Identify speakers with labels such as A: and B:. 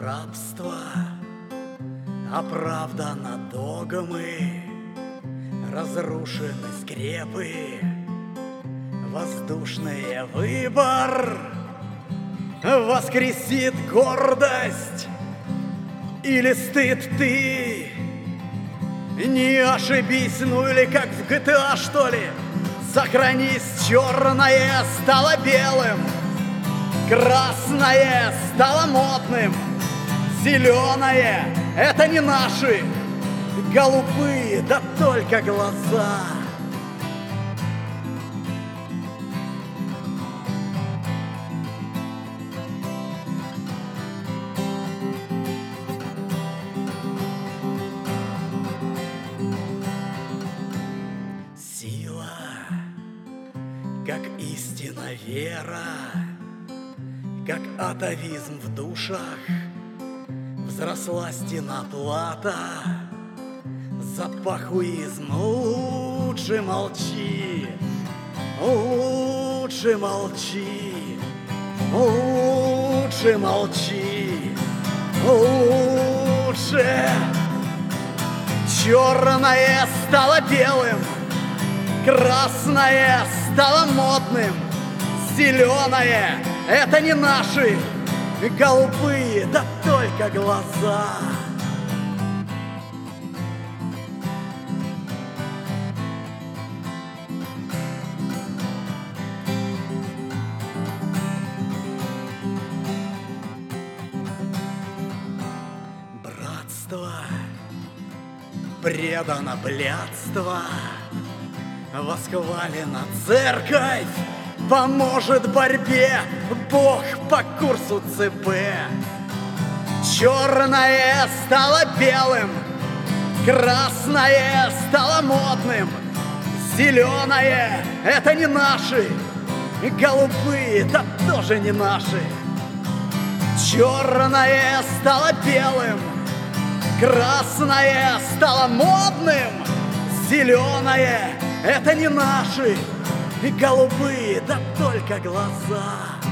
A: Рабство оправдано догмы, Разрушены скрепы, Воздушный выбор Воскресит гордость Или стыд ты? Не ошибись, ну или как в GTA, что ли? Сохранись, черное стало белым Красное стало модным. Зеленое — это не наши. Голубые, да только глаза. Сила, как истина вера, Как атовизм в душах, Взросла стена плата, Запахуизм, лучше молчи, Лучше молчи, лучше молчи, лучше. Черное стало белым, красное стало модным, зеленое — это не наши, голубые, да только глаза. Братство предано блядство, Восхвалена церковь, Поможет борьбе Бог по курсу ЦБ. Черное стало белым, Красное стало модным, Зеленое — это не наши, Голубые — да тоже не наши. Черное стало белым, Красное стало модным, Зеленое — это не наши, голубые, да только глаза.